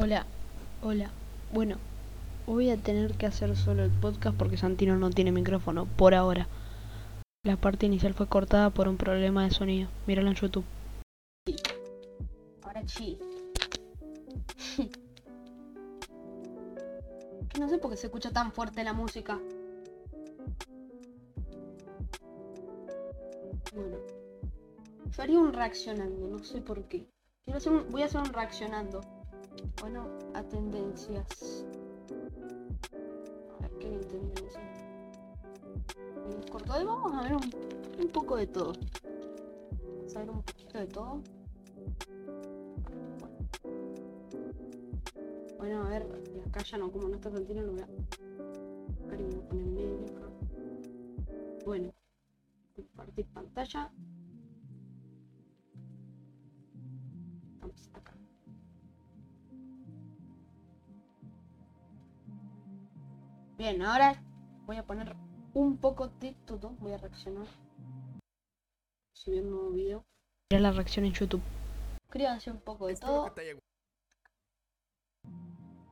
Hola, hola. Bueno, voy a tener que hacer solo el podcast porque Santino no tiene micrófono por ahora. La parte inicial fue cortada por un problema de sonido. Míralo en YouTube. Ahora sí. No sé por qué se escucha tan fuerte la música. Bueno. Yo haría un reaccionando, no sé por qué. Quiero hacer voy a hacer un reaccionando. Bueno, a tendencias. A ver en tendencias. Corto de vamos a ver un, un poco de todo. Vamos a ver un poquito de todo. Bueno, a ver, acá ya no, como no está Santino, lo voy a buscar y me voy a poner en medio acá. Bueno, compartir pantalla. Bien, ahora voy a poner un poco de todo. Voy a reaccionar. Subir un nuevo video. Mira la reacción en YouTube. Escríbanse un poco de todo.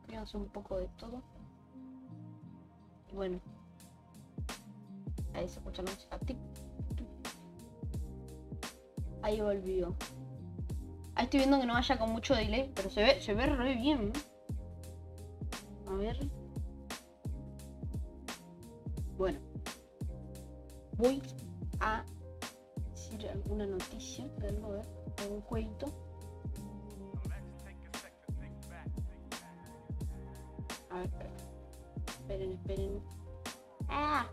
Escríbanse un poco de todo. Y bueno. Ahí se escucha la música. Ahí volvió. Ahí estoy viendo que no vaya con mucho delay, pero se ve, se ve re bien. A ver. Bueno. Voy a decir alguna noticia de algo, ver, algún jueguito. A ver, esperen. Esperen. ¡Ah!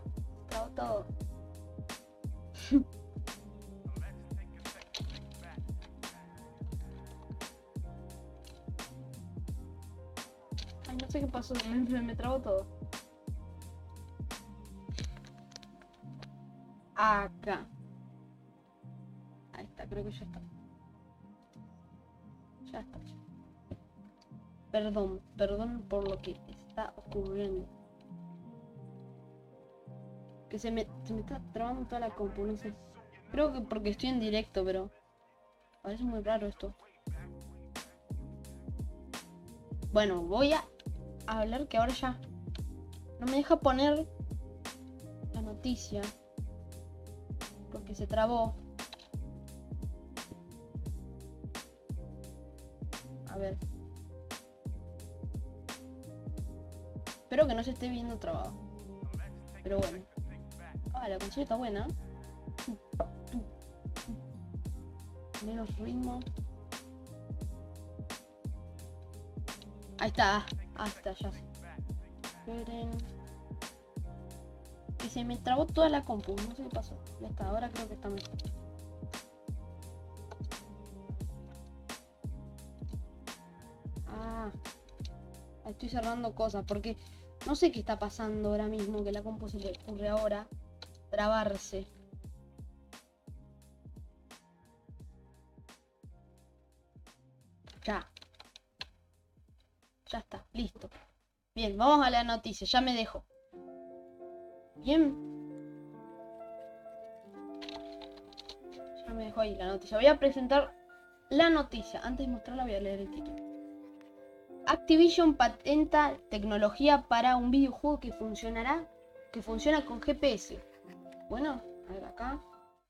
Trabó todo. Ay, no sé qué pasó, me, me, me todo. Acá. Ahí está, creo que ya está. Ya está. Perdón, perdón por lo que está ocurriendo. Que se me, está trabando toda la sé. Creo que porque estoy en directo, pero parece muy raro esto. Bueno, voy a hablar que ahora ya no me deja poner la noticia se trabó. A ver. Espero que no se esté viendo trabado. Pero bueno. Ah, la canción está buena. Menos ritmo. Ahí está. Está, ya. Esperen. Que se me trabó toda la compu. No sé qué pasó. Ya está, ahora creo que está mejor. Ah. Estoy cerrando cosas porque no sé qué está pasando ahora mismo, que la compu se le ocurre ahora trabarse. Ya. Ya está, listo. Bien, vamos a la noticia, ya me dejo. Bien. Ya me dejo ahí la noticia. Voy a presentar la noticia. Antes de mostrarla voy a leer el título. Activision patenta tecnología para un videojuego que funcionará, que funciona con GPS. Bueno, a ver acá.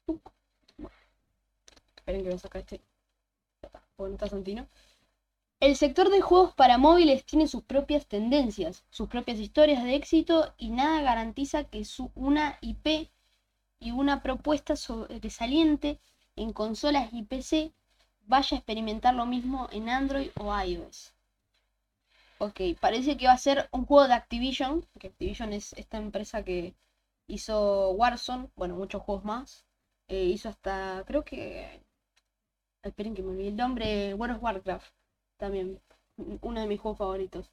Bueno. Esperen que voy a sacar este. Ya está, porque no está Santino. El sector de juegos para móviles tiene sus propias tendencias, sus propias historias de éxito y nada garantiza que su, una IP y una propuesta sobresaliente en consolas y PC vaya a experimentar lo mismo en Android o iOS. Ok, parece que va a ser un juego de Activision, que Activision es esta empresa que hizo Warzone, bueno, muchos juegos más. Eh, hizo hasta, creo que... Esperen que me olvidé el nombre, World of Warcraft, también, uno de mis juegos favoritos.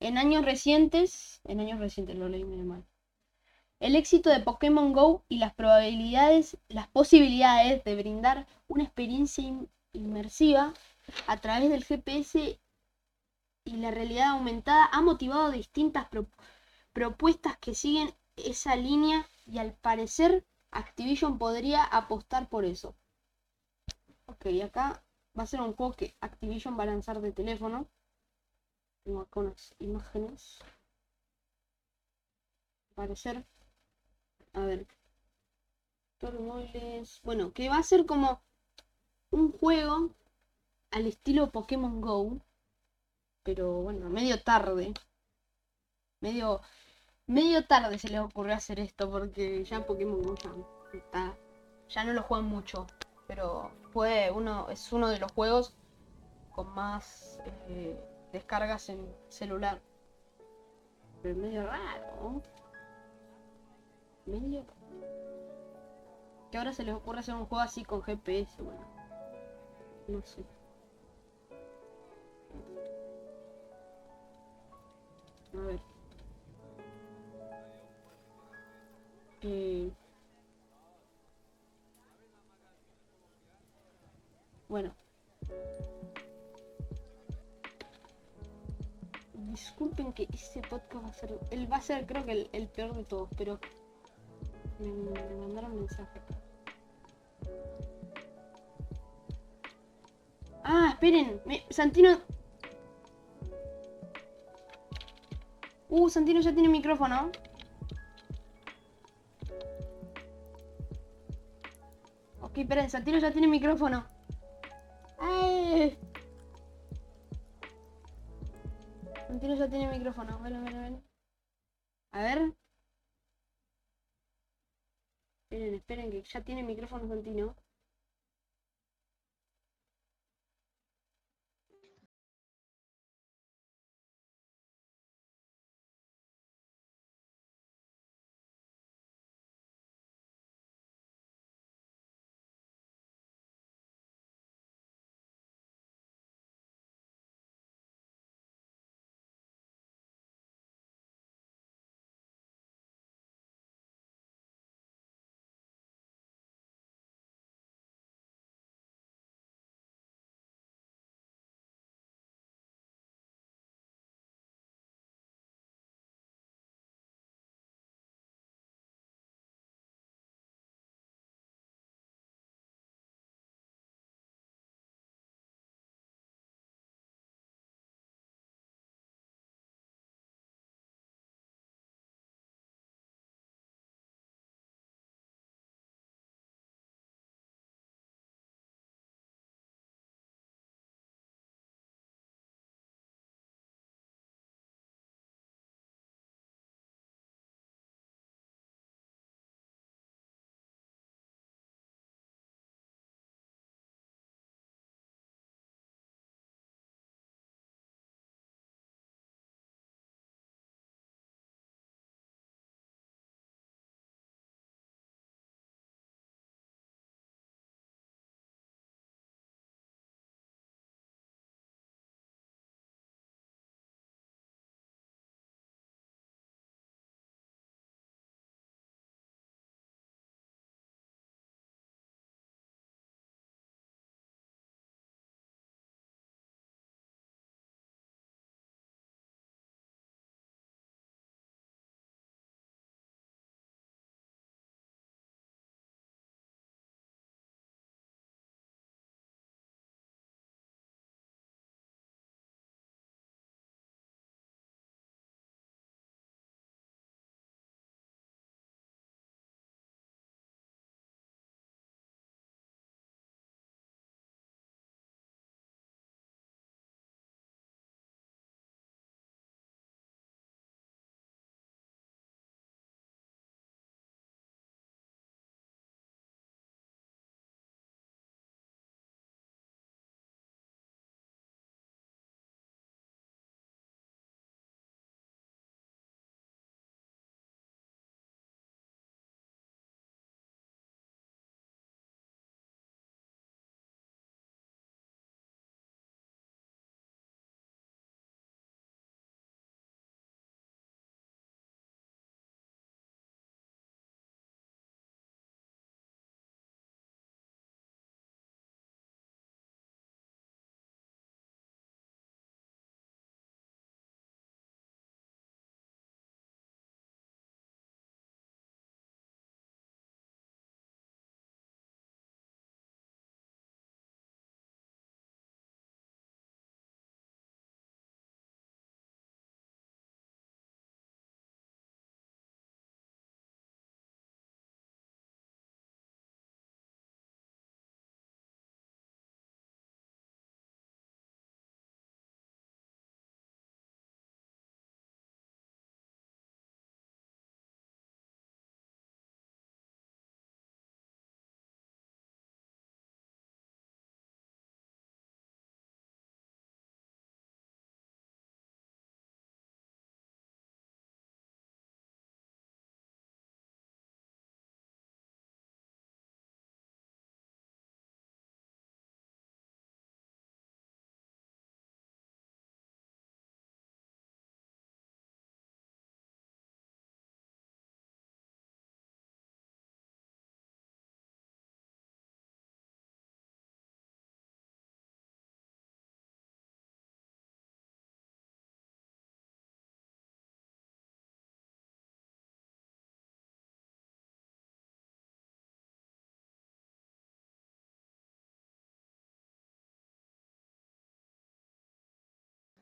En años recientes, en años recientes lo leí medio mal. El éxito de Pokémon Go y las probabilidades, las posibilidades de brindar una experiencia in- inmersiva a través del GPS y la realidad aumentada ha motivado distintas pro- propuestas que siguen esa línea y al parecer Activision podría apostar por eso. Ok, acá va a ser un juego que Activision va a lanzar de teléfono. Tengo acá unas imágenes. Parecer. A ver. Torre móviles. Bueno, que va a ser como un juego al estilo Pokémon Go. Pero bueno, medio tarde. Medio. Medio tarde se les ocurrió hacer esto porque ya Pokémon Go ya está. Ya no lo juegan mucho. Pero fue uno. Es uno de los juegos con más eh, descargas en celular. Pero es medio raro. Medio Que ahora se les ocurre hacer un juego así con GPS, bueno. No sé. A ver. Eh... Disculpen que este podcast va a ser. Él va a ser, creo que el, peor de todos, pero. Me, me mandaron mensaje. Ah, esperen. Santino. Uh, Santino ya tiene micrófono. Ok, esperen, Santino ya tiene micrófono. Micrófono Santino.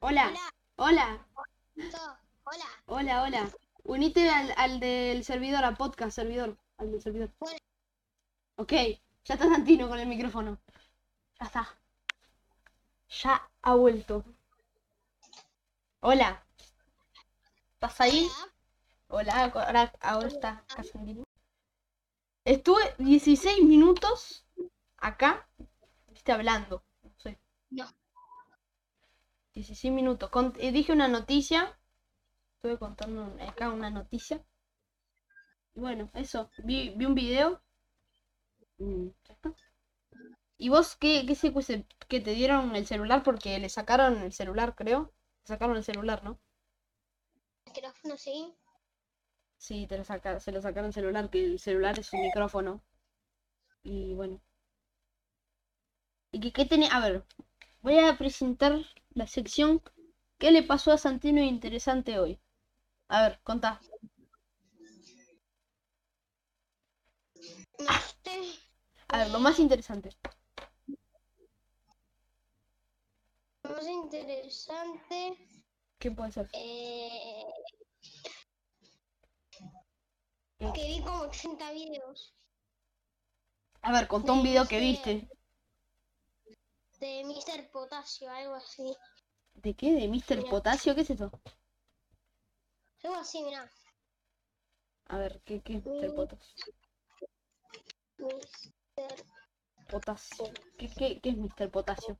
Hola, hola, Hola. hola, hola. Unite al, al del servidor, a podcast servidor, al del servidor. Bueno. Ok, ya está Santino con el micrófono. Ya está. Ya ha vuelto. Hola. ¿Estás ahí? Hola. Hola, ahora, ahora está Santino. Estuve 16 minutos acá, viste, hablando. No sé. No. 16 minutos. Eh, dije una noticia. Estuve contando acá una noticia. Y bueno, eso. Vi, vi un video. ¿Y vos qué, qué secuece que te dieron el celular? Porque le sacaron el celular, creo. Le sacaron el celular, ¿no? Micrófono, sí. Sí, te lo saca, se lo sacaron el celular, que el celular es un micrófono. Y bueno. ¿Y qué, qué tenía? A ver, voy a presentar la sección ¿Qué le pasó a Santino interesante hoy? A ver, contá. No sé. A ver, lo más interesante. Lo más interesante. ¿Qué puede ser? Eh, que vi como 80 videos A ver, contá un de video que viste. De Mr. Potasio, algo así. ¿De qué? ¿De Mr. Potasio? ¿Qué es eso? Algo así, mira. A ver, ¿qué, qué es Mr. Potasio? Mr. Potasio. ¿Qué, qué, qué es Mr. Potasio?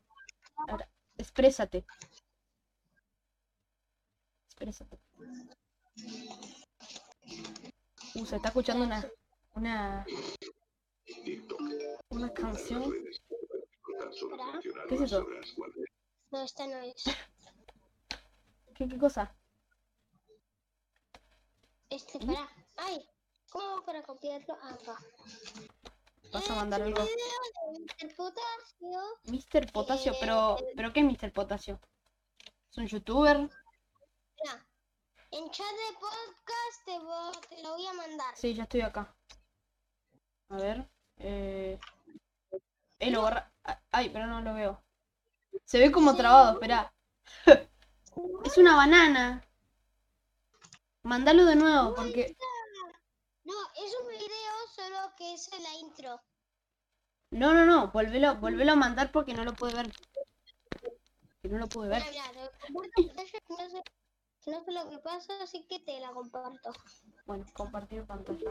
Ahora, exprésate. Exprésate. Uh, se está escuchando una, una, una canción. Espera. ¿Qué es eso? No, esta no es. ¿Qué, qué cosa? Este, para. ¡Ay! ¿Cómo hago para copiarlo? Ah, acá. ¿Vas a Es mandar un algo? video de Mr. Potasio. Mr. Potasio, pero, pero ¿qué es Mr. Potasio? ¿Es un youtuber? Mira. En chat de podcast te, vo- te lo voy a mandar. Sí, ya estoy acá. A ver. Eh, eh, lo borra- Ay, pero no lo veo. Se ve como trabado, espera. Es una banana. Mándalo de nuevo, porque. No, es un video solo que es la intro. No, no, no. Volvelo, volvelo a mandar porque no lo puede ver. Que no lo puede ver. Mira, mira, no sé, no sé lo que pasa, así que te la comparto. Bueno, compartir pantalla.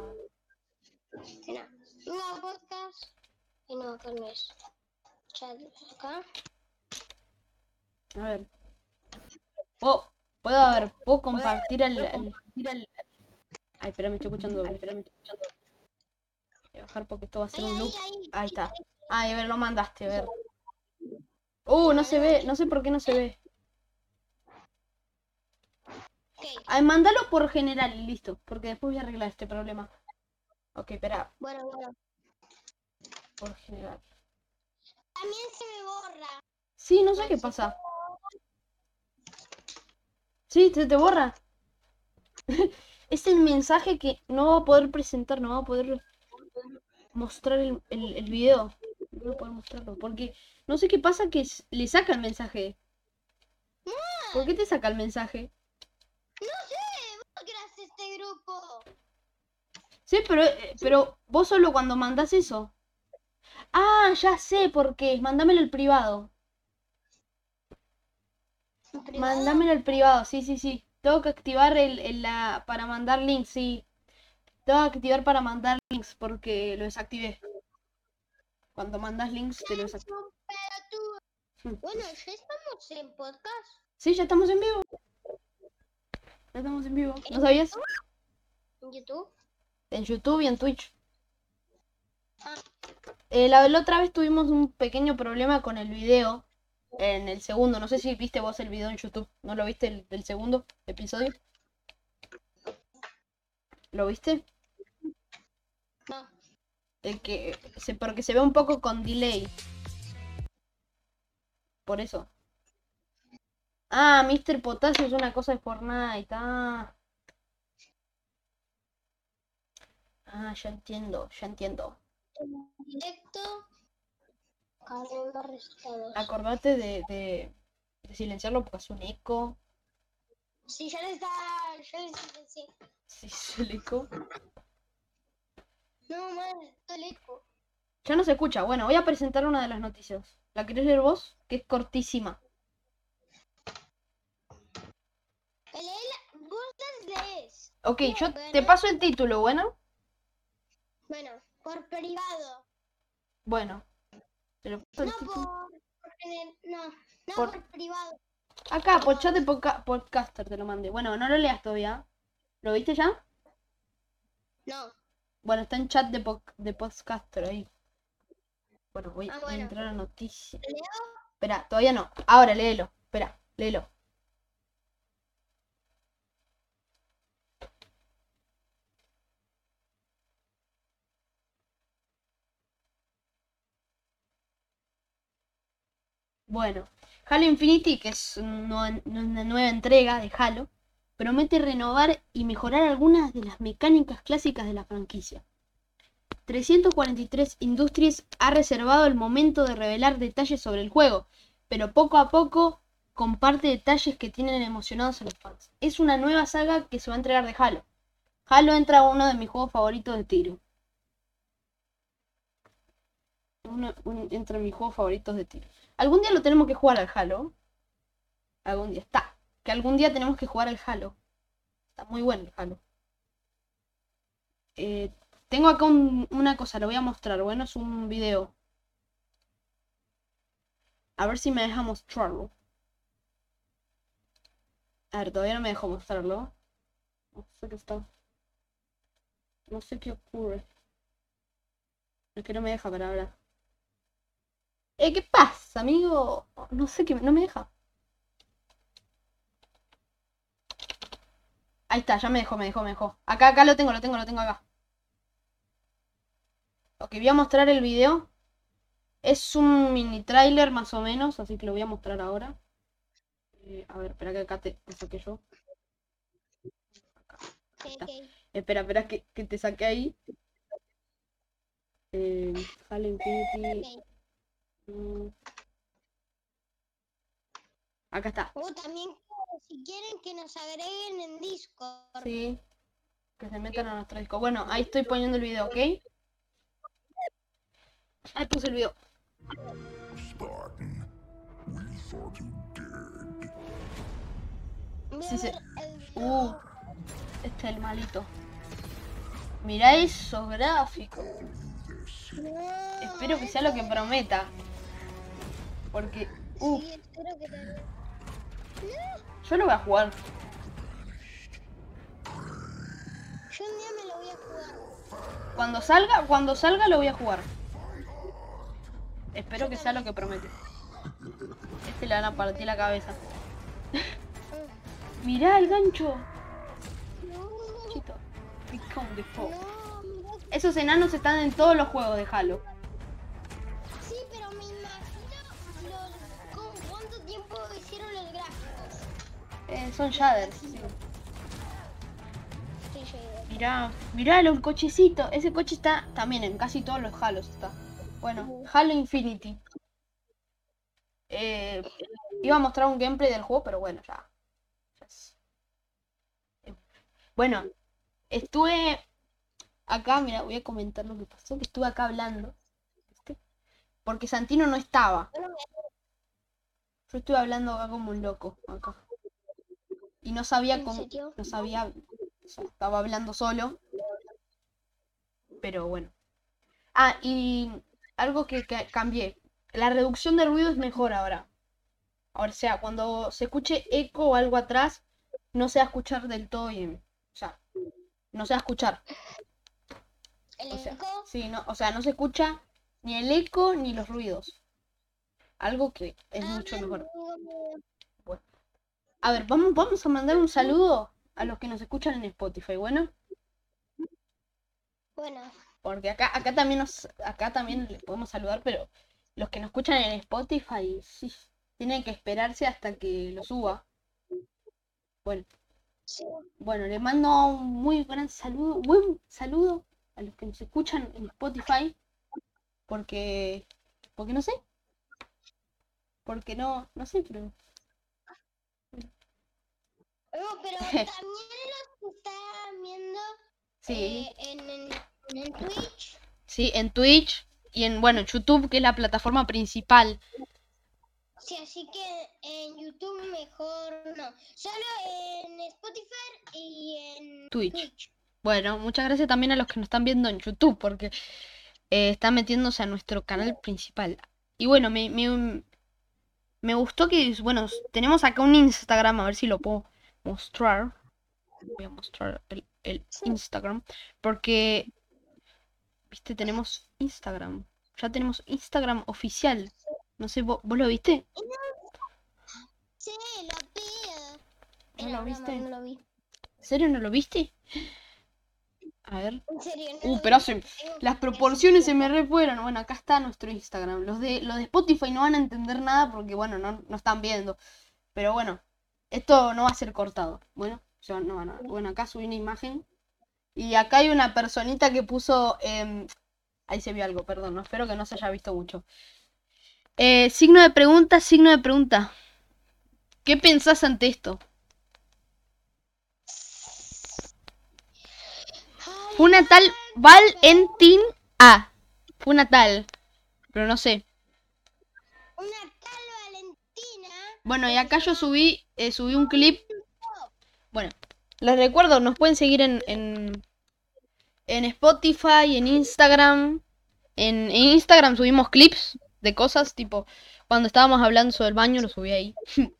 Nuevo podcast. Y no, acá no es. Chat, acá. A ver. Oh, puedo, a ver, puedo compartir el. el- el- Ay, espera, me estoy escuchando. Espera, me estoy escuchando. Voy a bajar porque esto va a ser un loop. ahí. Está. Ay, a ver, lo mandaste, a ver. Uh, no se ve, no sé por qué no se ve. Ay, mándalo por general y listo, porque después voy a arreglar este problema. Ok, espera, bueno, bueno. Por general. También se me borra. Sí, no sé qué pasa. Sí, se te borra. Es el mensaje que no va a poder presentar, no va a poder mostrar el, el, el video. No voy a poder mostrarlo, porque no sé qué pasa que le saca el mensaje. ¿Por qué te saca el mensaje? No sé, vos creaste este grupo. Sí, pero, eh, pero vos solo cuando mandás eso. Ah, ya sé por qué. Mándamelo al privado. ¿En privado? Mándamelo al privado, sí, sí, sí. Tengo que activar el, el la para mandar links, sí. Tengo que activar para mandar links porque lo desactivé. Cuando mandas links te lo desactivé. Temperatura. Bueno, ya estamos en podcast. Sí, ya estamos en vivo. Ya estamos en vivo. ¿No sabías? En YouTube. En YouTube y en Twitch. Eh, la, la otra vez tuvimos un pequeño problema con el video. En el segundo. No sé si viste vos el video en YouTube. ¿No lo viste el, del segundo episodio? ¿Lo viste? No. El que se, porque se ve un poco con delay. Por eso. Ah, Mr. Potasio es una cosa de Fortnite. Ah. Ah, ya entiendo, ya entiendo. Directo. Acordate de, de, de silenciarlo porque hace un eco. Sí, ya le está. Ya le silencié. Sí, es el eco. No, man, todo el eco. Ya no se escucha. Bueno, voy a presentar una de las noticias. ¿La querés leer vos? Que es cortísima. Leela, lees. Ok, yo te paso el título, ¿bueno? Bueno, por privado. Bueno. El No por. no, no Por- por, privado. Acá, por chat de podca- podcaster te lo mandé. Bueno, no lo leas todavía. ¿Lo viste ya? No. Bueno, está en chat de, pod- de podcaster ahí. Bueno, voy, Ah, voy a bueno. entrar a noticias. ¿Leo? Espera, todavía no. Ahora, léelo. Espera, léelo. Bueno, Halo Infinity, que es una nueva entrega de Halo, promete renovar y mejorar algunas de las mecánicas clásicas de la franquicia. 343 Industries ha reservado el momento de revelar detalles sobre el juego, pero poco a poco comparte detalles que tienen emocionados a los fans. Es una nueva saga que se va a entregar de Halo. Halo entra a uno de mis juegos favoritos de tiro. Uno, un- entra en mis juegos favoritos de tiro. Algún día lo tenemos que jugar al Halo. Algún día está. Que algún día tenemos que jugar al Halo. Está muy bueno el Halo. Eh, tengo acá un- una cosa, lo voy a mostrar. Bueno, es un video. A ver si me deja mostrarlo. A ver, todavía no me dejó mostrarlo. No sé qué está. No sé qué ocurre. Es que no me deja para ahora. Eh, ¿qué pasa, amigo? No sé qué, no me deja. Ahí está, ya me dejó, me dejó, me dejó. Acá, acá lo tengo, lo tengo, lo tengo acá. Ok, voy a mostrar el video. Es un mini trailer más o menos, así que lo voy a mostrar ahora. Eh, a ver, espera que acá te, te saqué yo. Ok. Espera, espera que, que te saqué ahí. Eh, Infinity. ok. Acá está. O también, si quieren que nos agreguen en Discord. Sí. Que se metan a nuestro disco. Bueno, ahí estoy poniendo el video, ¿ok? Ahí puse el video. Spartan, we thought you dead. Sí, sí. Uh, este es el malito. Mirá esos gráficos. No, Espero que sea lo que prometa. Porque, uh, Sí, que también. yo lo voy a jugar. Yo un día me lo voy a jugar. Cuando salga, cuando salga lo voy a jugar. Espero que sea lo que promete. Este le van a partir la cabeza. Mirá el gancho. No, Chito. Become the foe. no, mira. Esos enanos están en todos los juegos de Halo. Eh, son shaders. sí. Mirá, mirá los cochecitos. Ese coche está también en casi todos los Halos está. Bueno, Halo Infinity. Eh, iba a mostrar un gameplay del juego, pero bueno, ya. eh, Bueno, estuve acá, mira, voy a comentar lo que pasó, que estuve acá hablando. ¿viste? Porque Santino no estaba. Yo estuve hablando acá como un loco, acá. Y no sabía ¿En cómo, serio? no sabía, o sea, estaba hablando solo. Pero bueno. Ah, y algo que, que cambié. La reducción de ruido es mejor ahora. Ahora, o sea, cuando se escuche eco o algo atrás, no se va a escuchar del todo bien. O sea, no se va a escuchar. el O sea, eco, sí, no, o sea, no se escucha ni el eco ni los ruidos. Algo que es ah, mucho mejor. A ver, vamos, vamos a mandar un saludo a los que nos escuchan en Spotify, bueno, Bueno, porque acá, acá también nos, acá también les podemos saludar, pero los que nos escuchan en Spotify, sí, tienen que esperarse hasta que lo suba. Bueno, sí. bueno, le mando un muy gran saludo, buen saludo a los que nos escuchan en Spotify, porque, porque no sé, porque no, no sé, pero No, pero también los que están viendo Sí, eh, en, en, en Twitch. sí, en Twitch y en, bueno, YouTube, que es la plataforma principal. Sí, así que en YouTube mejor no. Solo en Spotify y en Twitch. Twitch. Bueno, muchas gracias también a los que nos están viendo en YouTube, porque eh, están metiéndose a nuestro canal principal. Y bueno, me, me, me gustó que, bueno, tenemos acá un Instagram, a ver si lo puedo mostrar. Voy a mostrar el, el Instagram, porque, viste, tenemos Instagram. Ya tenemos Instagram oficial. No sé, ¿vo- ¿vos, lo viste? Sí, lo vi. ¿No lo viste? No lo vi. ¿En serio no lo viste? A ver. En serio, no Uh, pero Las proporciones se me ver. re fueron. Bueno, acá está nuestro Instagram. Los de, los de Spotify no van a entender nada porque, bueno, no, no están viendo. Pero bueno, esto no va a ser cortado. Bueno, no Bueno, acá subí una imagen. Y acá hay una personita que puso. em, ahí se vio algo, perdón. No espero que no se haya visto mucho. Eh, signo de pregunta, signo de pregunta. ¿Qué pensás ante esto? Una tal Valentín A. Una tal. Pero no sé. Una tal Valentina. Bueno, y acá yo subí, eh, subí un clip. Bueno, les recuerdo, nos pueden seguir en, en, en Spotify, en Instagram. En, en Instagram subimos clips de cosas, tipo, cuando estábamos hablando sobre el baño, lo subí ahí.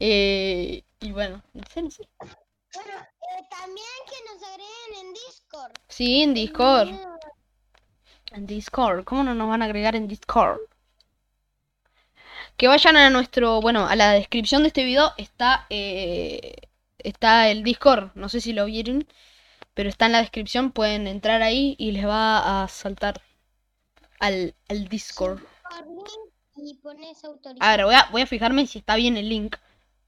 Eh, y bueno, no sé, no sé. Bueno, eh, también que nos agreguen en Discord. Sí, en Discord. En Discord. ¿Cómo no nos van a agregar en Discord? Que vayan a nuestro, bueno, a la descripción de este video está, eh, está el Discord. No sé si lo vieron, pero está en la descripción. Pueden entrar ahí y les va a saltar al, al Discord. Y pones A ver, voy a, voy a fijarme si está bien el link.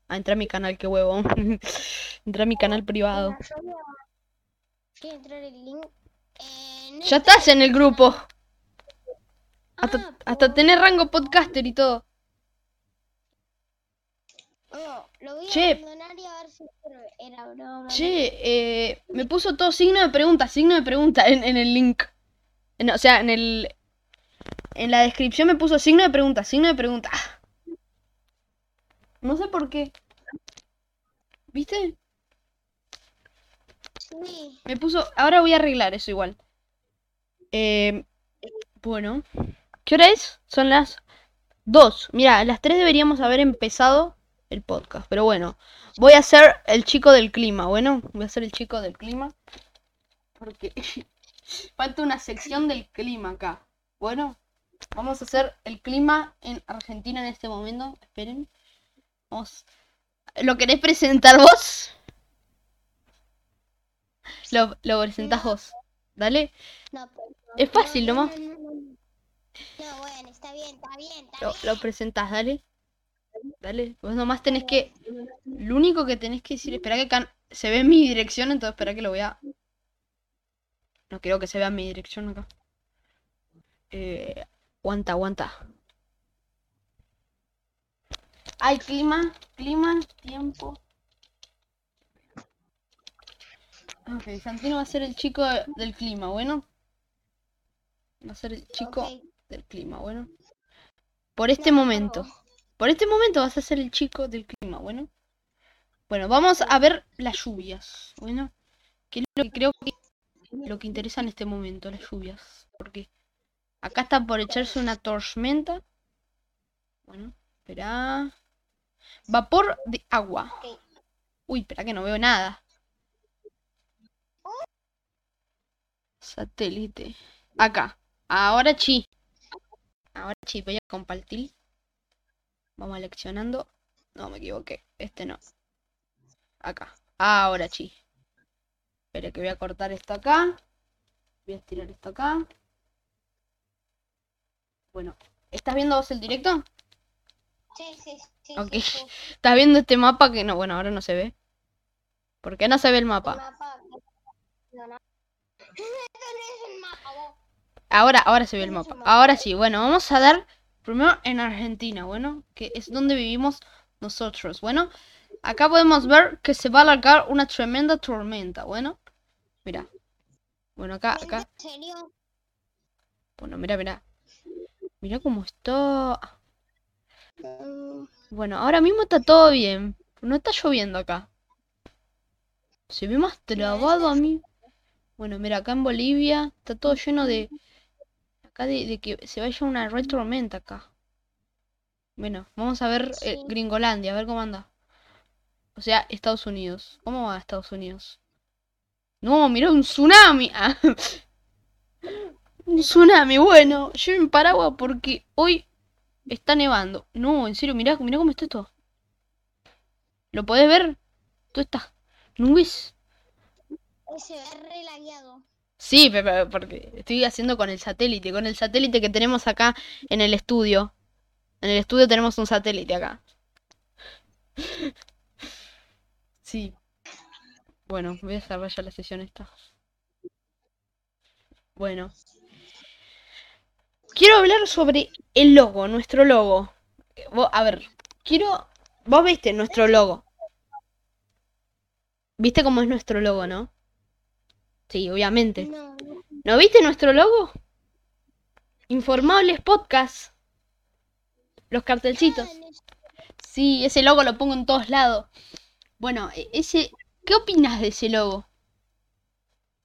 A entrar a mi canal, qué huevo. entrar a mi canal privado. Entrar el link. Eh, Ya está estás en el grupo. Hasta, Ah, hasta por- tener rango podcaster y todo. No, lo voy a Che. abandonar y a ver si sirve. Era broma. Che, eh, me puso todo signo de pregunta, signo de pregunta en, en el link. En- o sea, en el. En la descripción me puso signo de pregunta, signo de pregunta. Ah. No sé por qué. ¿Viste? Sí. Me puso. Ahora voy a arreglar eso igual. Eh, bueno. ¿Qué hora es? Son las 2. Mira, a las 3 deberíamos haber empezado el podcast. Pero bueno. Voy a ser el chico del clima. Bueno, voy a ser el chico del clima. Porque falta una sección del clima acá. Bueno, vamos a hacer el clima en Argentina en este momento. Esperen. Vamos. ¿Lo querés presentar vos? Lo, lo presentás vos. Dale. No, pues, Es fácil no, no, nomás. No, no, no. No, bueno, está bien, está bien, está Lo, bien. lo presentás, dale. Dale. Vos nomás tenés que. Lo único que tenés que decir. Espera que acá se ve mi dirección, entonces espera que lo voy a. No quiero que se vea mi dirección acá. Eh, aguanta, aguanta. Hay clima, clima, tiempo. Ok, Santino va a ser el chico de- del clima, bueno. Va a ser el chico del clima, bueno. Por este momento. Por este momento vas a ser el chico del clima, bueno. Bueno, vamos a ver las lluvias, bueno. Que es lo que creo que lo que interesa en este momento, las lluvias. Porque acá está por echarse una tormenta. Bueno, espera. Vapor de agua. Uy, espera que no veo nada. Satélite. Acá. Ahora sí. Ahora sí, voy a compartir. Vamos seleccionando. No, me equivoqué. Este no. Acá. Ahora sí. Espera que voy a cortar esto acá. Voy a estirar esto acá. Bueno. ¿Estás viendo vos el directo? Sí, sí, sí. Ok. sí, sí. ¿Estás viendo este mapa que no? Bueno, ahora no se ve. ¿Por qué no se ve el El mapa? mapa. No, no. Mapa. Ahora, ahora se ve el ¿Cómo se mapa. Ahora sí, bueno, vamos a dar primero en Argentina, bueno, que es donde vivimos nosotros. Bueno, Acá podemos ver que se va a alargar una tremenda tormenta. Bueno, mira. Bueno, acá, acá. Bueno, mira, mira. Mira cómo está. Mm, Bueno, ahora mismo está todo bien. No está lloviendo acá. Se ve más trabado a mí. Bueno, mira, acá en Bolivia está todo lleno de... Acá de, de que se vaya una red tormenta acá. Bueno, vamos a ver eh. Gringolandia, a ver cómo anda. O sea, Estados Unidos. ¿Cómo va Estados Unidos? No, mira, un tsunami. Ah. Un tsunami, bueno, lleven paraguas porque hoy está nevando. No, en serio, mirá, mirá cómo está esto. ¿Lo podés ver? Tú estás nubes. se ve. Sí, pe- pe- porque estoy haciendo con el satélite, con el satélite que tenemos acá en el estudio. En el estudio tenemos un satélite acá. Sí. Bueno, voy a cerrar ya la sesión esta. Bueno. Quiero hablar sobre el logo, nuestro logo. A ver, quiero... Vos viste nuestro logo. ¿Viste cómo es nuestro logo, no? Sí, obviamente. No. ¿No viste nuestro logo? Informables Podcast. Los cartelcitos. Sí, ese logo lo pongo en todos lados. Bueno, ese, ¿qué opinas de ese logo?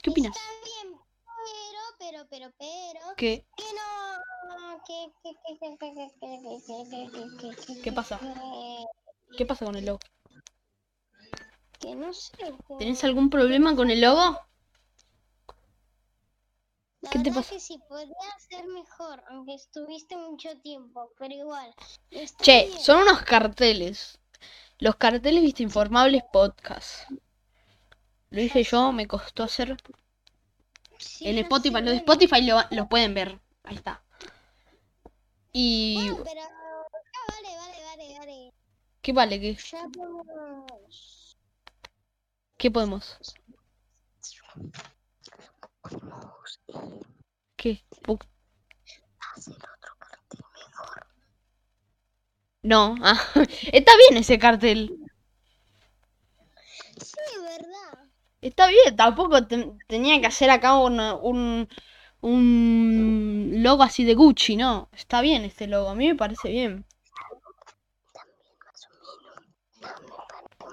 ¿Qué opinas? Está bien, pero, pero, pero, pero. ¿Qué? ¿Qué pasa? ¿Qué pasa con el logo? Que no sé. ¿Tenés algún problema con el logo? Qué te pasa? que sí, podría ser mejor, aunque estuviste mucho tiempo, pero igual. Che, bien. son unos carteles. Los carteles, viste, Informables Podcast. Lo hice yo, me costó hacer Sí, en Spotify. sé, Los de. Spotify lo, lo pueden ver. Ahí está. Y... Bueno, pero vale, vale, vale, vale. ¿Qué vale? ¿Qué, Ya podemos. qué podemos? ¿Qué? No, ah, está bien ese cartel. Sí, verdad. Está bien, tampoco te- tenía que hacer acá un, un, un logo así de Gucci, ¿no? Está bien este logo, a mí me parece bien.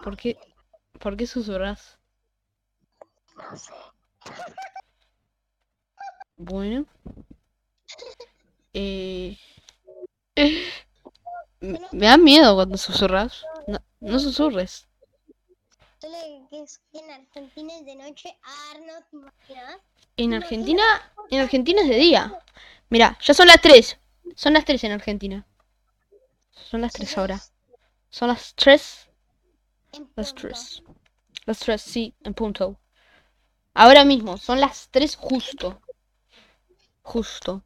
¿Por qué, por qué susurras? Bueno. Eh, me me da miedo cuando susurras. No, no susurres. Solo que es que en Argentina es de noche. Ah. En Argentina, en Argentina es de día. Mira, ya son las 3. Son las 3 en Argentina. Son las 3 ahora. Son las 3. En Las punto. 3. Las 3, sí, en punto. Ahora mismo, son las 3 justo. Justo.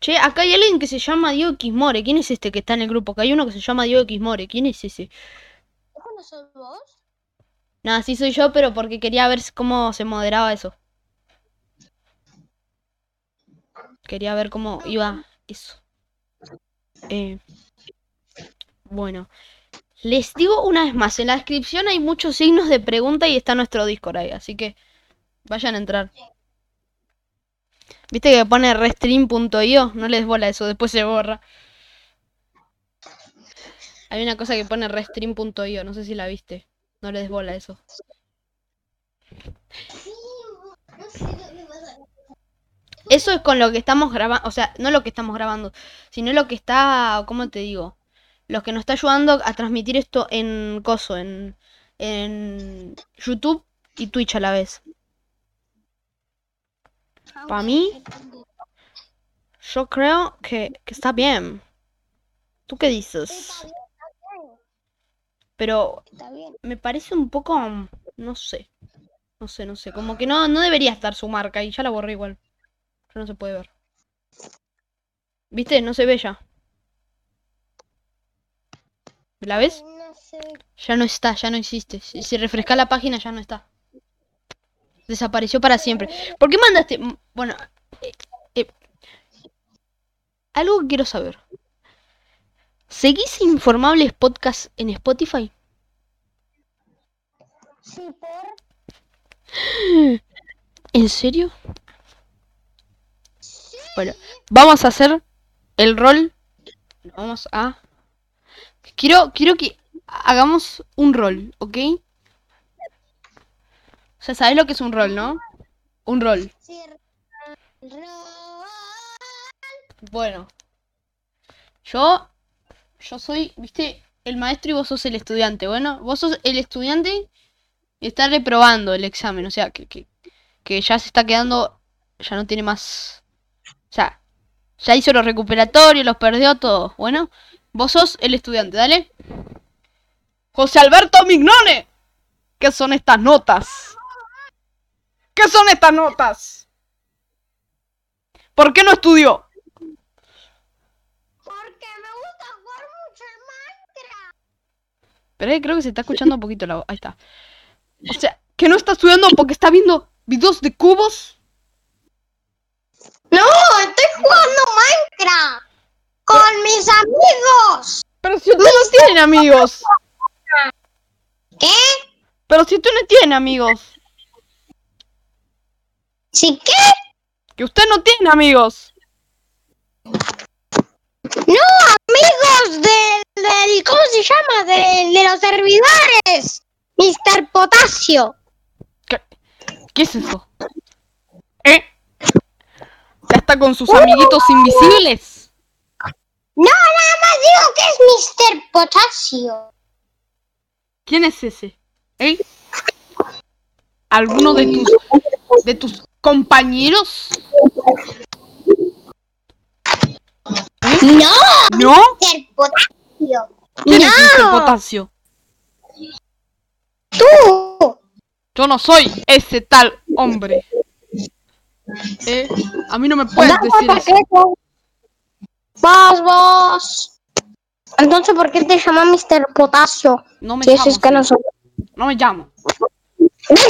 Che, acá hay alguien que se llama Diego Quismore. ¿Quién es este que está en el grupo? Que hay uno que se llama Diego Quismore. ¿Quién es ese? ¿Eso no sos vos? Nada, sí soy yo, pero porque quería ver cómo se moderaba eso. Quería ver cómo iba eso. Eh, bueno, les digo una vez más, en la descripción hay muchos signos de pregunta y está nuestro Discord ahí, así que vayan a entrar. ¿Viste que pone restream.io? No les bola eso, después se borra. Hay una cosa que pone restream.io, no sé si la viste. No les bola eso. Eso es con lo que estamos grabando, o sea, no lo que estamos grabando, sino lo que está, ¿cómo te digo? Lo que nos está ayudando a transmitir esto en Coso, en, en YouTube y Twitch a la vez. Pa' mí, Yo creo que, que está bien. ¿Tú qué dices? Está bien, está bien. Pero Está bien. me parece un poco, no sé, no sé, no sé, como que no, no debería estar su marca y ya la borré igual. Ya no se puede ver. ¿Viste? No se ve ya. ¿La ves? No sé. Ya no está, ya no existe. Si, si refresca la página ya no está. Desapareció para siempre. ¿Por qué mandaste? Bueno, eh, eh, algo que quiero saber. ¿Seguís Informables Podcast en Spotify? Sí, por. ¿En serio? Bueno, vamos a hacer el rol. Vamos a. Quiero, quiero que hagamos un rol, ¿ok? O sea, ¿sabes lo que es un rol, no? Un rol. Sí, Bueno. Yo. Yo soy, viste, el maestro y vos sos el estudiante. Bueno, vos sos el estudiante y está reprobando el examen. O sea, que, que, que ya se está quedando. Ya no tiene más. O sea, ya hizo los recuperatorios, los perdió todo. Bueno, vos sos el estudiante, dale. José Alberto Mignone. ¿Qué son estas notas? ¿Qué son estas notas? ¿Por qué no estudió? Porque me gusta jugar mucho el Minecraft. Pero creo que se está escuchando un poquito la voz. Ahí está. O sea, que no está estudiando porque está viendo videos de cubos. No, estoy jugando Minecraft. Con mis amigos. Pero si usted no tiene amigos. ¿Qué? Pero si usted no tiene amigos. ¿Sí qué? Que usted no tiene amigos. No, amigos del, del ¿cómo se llama? De los servidores. Mr. Potasio. ¿Qué, qué es eso? ¿Eh? ¿Ya está con sus amiguitos invisibles? No, nada más digo que es Mr. Potasio. ¿Quién es ese? ¿Eh? ¿Alguno de tus de tus compañeros? No, ¿No? Mr. Potasio. ¿Quién es Mr. No. Potasio? Tú. Yo no soy ese tal hombre. ¿Eh? A mí no me puedes decir eso. Vos, vos. Entonces, ¿por qué te llama Mr. Potasio? No me Si llamo. es que no soy. No me llamo. No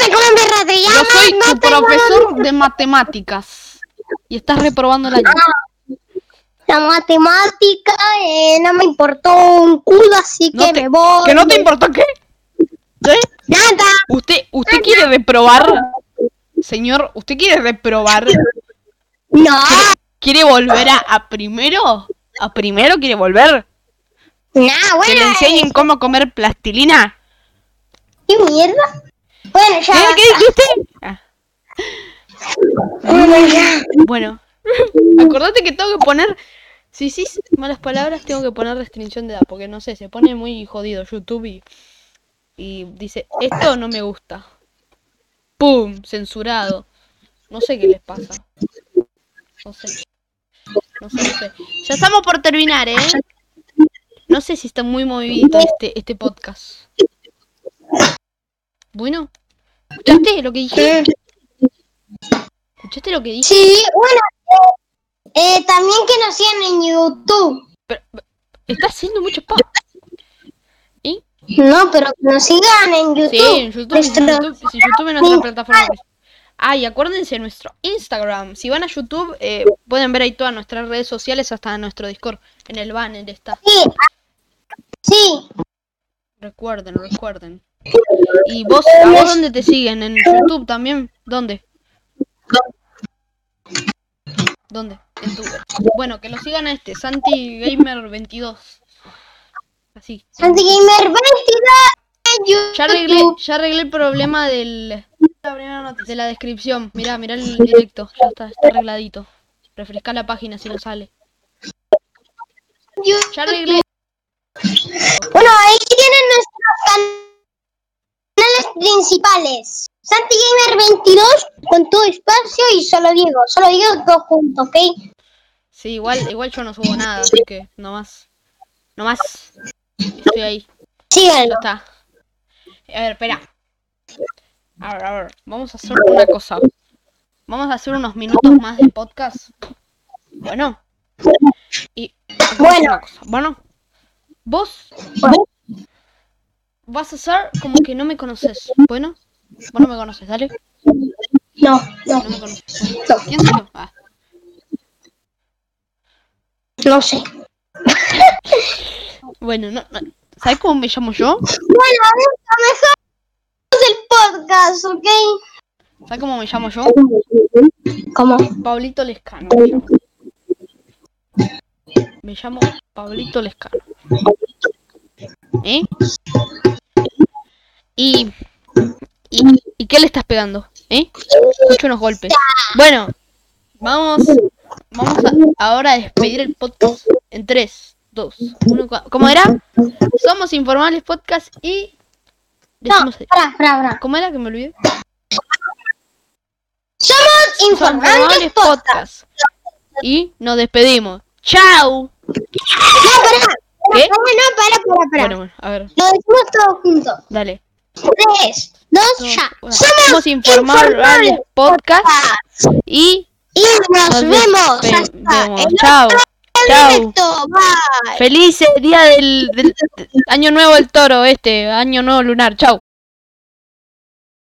Yo soy no tu profesor de matemáticas. Y estás reprobando el año. La matemática eh, no me importó un culo, así No que te- me voy. ¿Que no te importa qué? Nada. ¿Usted, usted quiere reprobar? Señor, ¿usted quiere reprobar? No. ¿Quiere volver a, a primero? ¿A primero quiere volver? Nah, bueno. ¿Que le enseñen cómo comer plastilina? ¿Qué mierda? Bueno, ya. ¿Eh? ¿Qué dijiste? Ah, Bueno, ya. bueno, acordate que tengo que poner... Si sí malas palabras, tengo que poner restricción de edad, porque no sé, se pone muy jodido YouTube y, y dice, esto no me gusta. ¡Pum! Censurado. No sé qué les pasa. No sé. No sé, no sé. Ya estamos por terminar, ¿eh? No sé si está muy movidito este, este podcast. Bueno, ¿escuchaste lo que dije? ¿Escuchaste lo que dije? Sí, bueno. eh, eh, también que nos sigan en YouTube. Pero, está haciendo mucho spam. ¿Y? No, pero que nos sigan en YouTube. Sí, en YouTube, Nuestro- YouTube, si YouTube es nuestra plataforma. Ah, y acuérdense nuestro Instagram. Si van a YouTube, eh, pueden ver ahí todas nuestras redes sociales, hasta nuestro Discord. En el banner está. Sí. Sí. Recuerden, recuerden. ¿Y vos, a vos dónde te siguen? ¿En YouTube también? ¿Dónde? ¿Dónde? En tu... Bueno, que lo sigan a este, Santi Gamer 22. Así. Santi Gamer 22 en YouTube. Ya arreglé, ya arreglé el problema del de la descripción. Mirá, mirá el directo. Ya está, está arregladito. Refresca la página si no sale. Ya arreglé. Bueno, ahí tienen nuestros canales principales. Santi Gamer 22 con todo espacio y solo Diego. Solo Diego todo junto, ¿ok? Sí, igual, igual yo no subo nada, así que nomás. Nomás. Estoy ahí. Síganlo. está. A ver, espera. A ver, a ver. Vamos a hacer una cosa. Vamos a hacer unos minutos más de podcast. Bueno. Y Bueno. Bueno. Vos vas a hacer como que no me conoces. Bueno. Vos no me conoces, dale. No, no, No me conoces. Bueno, ¿Quién soy yo? Ah, no sé. Bueno, no, no. ¿sabes cómo me llamo yo? Bueno, a mejor es el podcast, ¿ok? ¿Sabes cómo me llamo yo? ¿Cómo? Pablito Lescano. Me llamo, Me llamo Pablito Lescano. ¿Eh? Y, y, ¿Y qué le estás pegando? ¿Eh? Escucho unos golpes. Bueno, vamos, vamos a, ahora a despedir el podcast en 3, 2, 1. ¿Cómo era? Somos Informales Podcast y... No, Decimos, pará, pará, pará. ¿Cómo era que me olvidé? Somos informantes podcast. Podcast. Y nos despedimos. ¡Chao! No, pará. ¿Qué? No, no, pará, pará, pará. Bueno, bueno, a ver, Lo decimos todos juntos. dale. Tres, dos, Somos- ya. bueno, somos Informales Podcast y Y nos, vemos hasta el Chao. Chao. Feliz día del, del- del año nuevo del toro este, año nuevo lunar. Chao.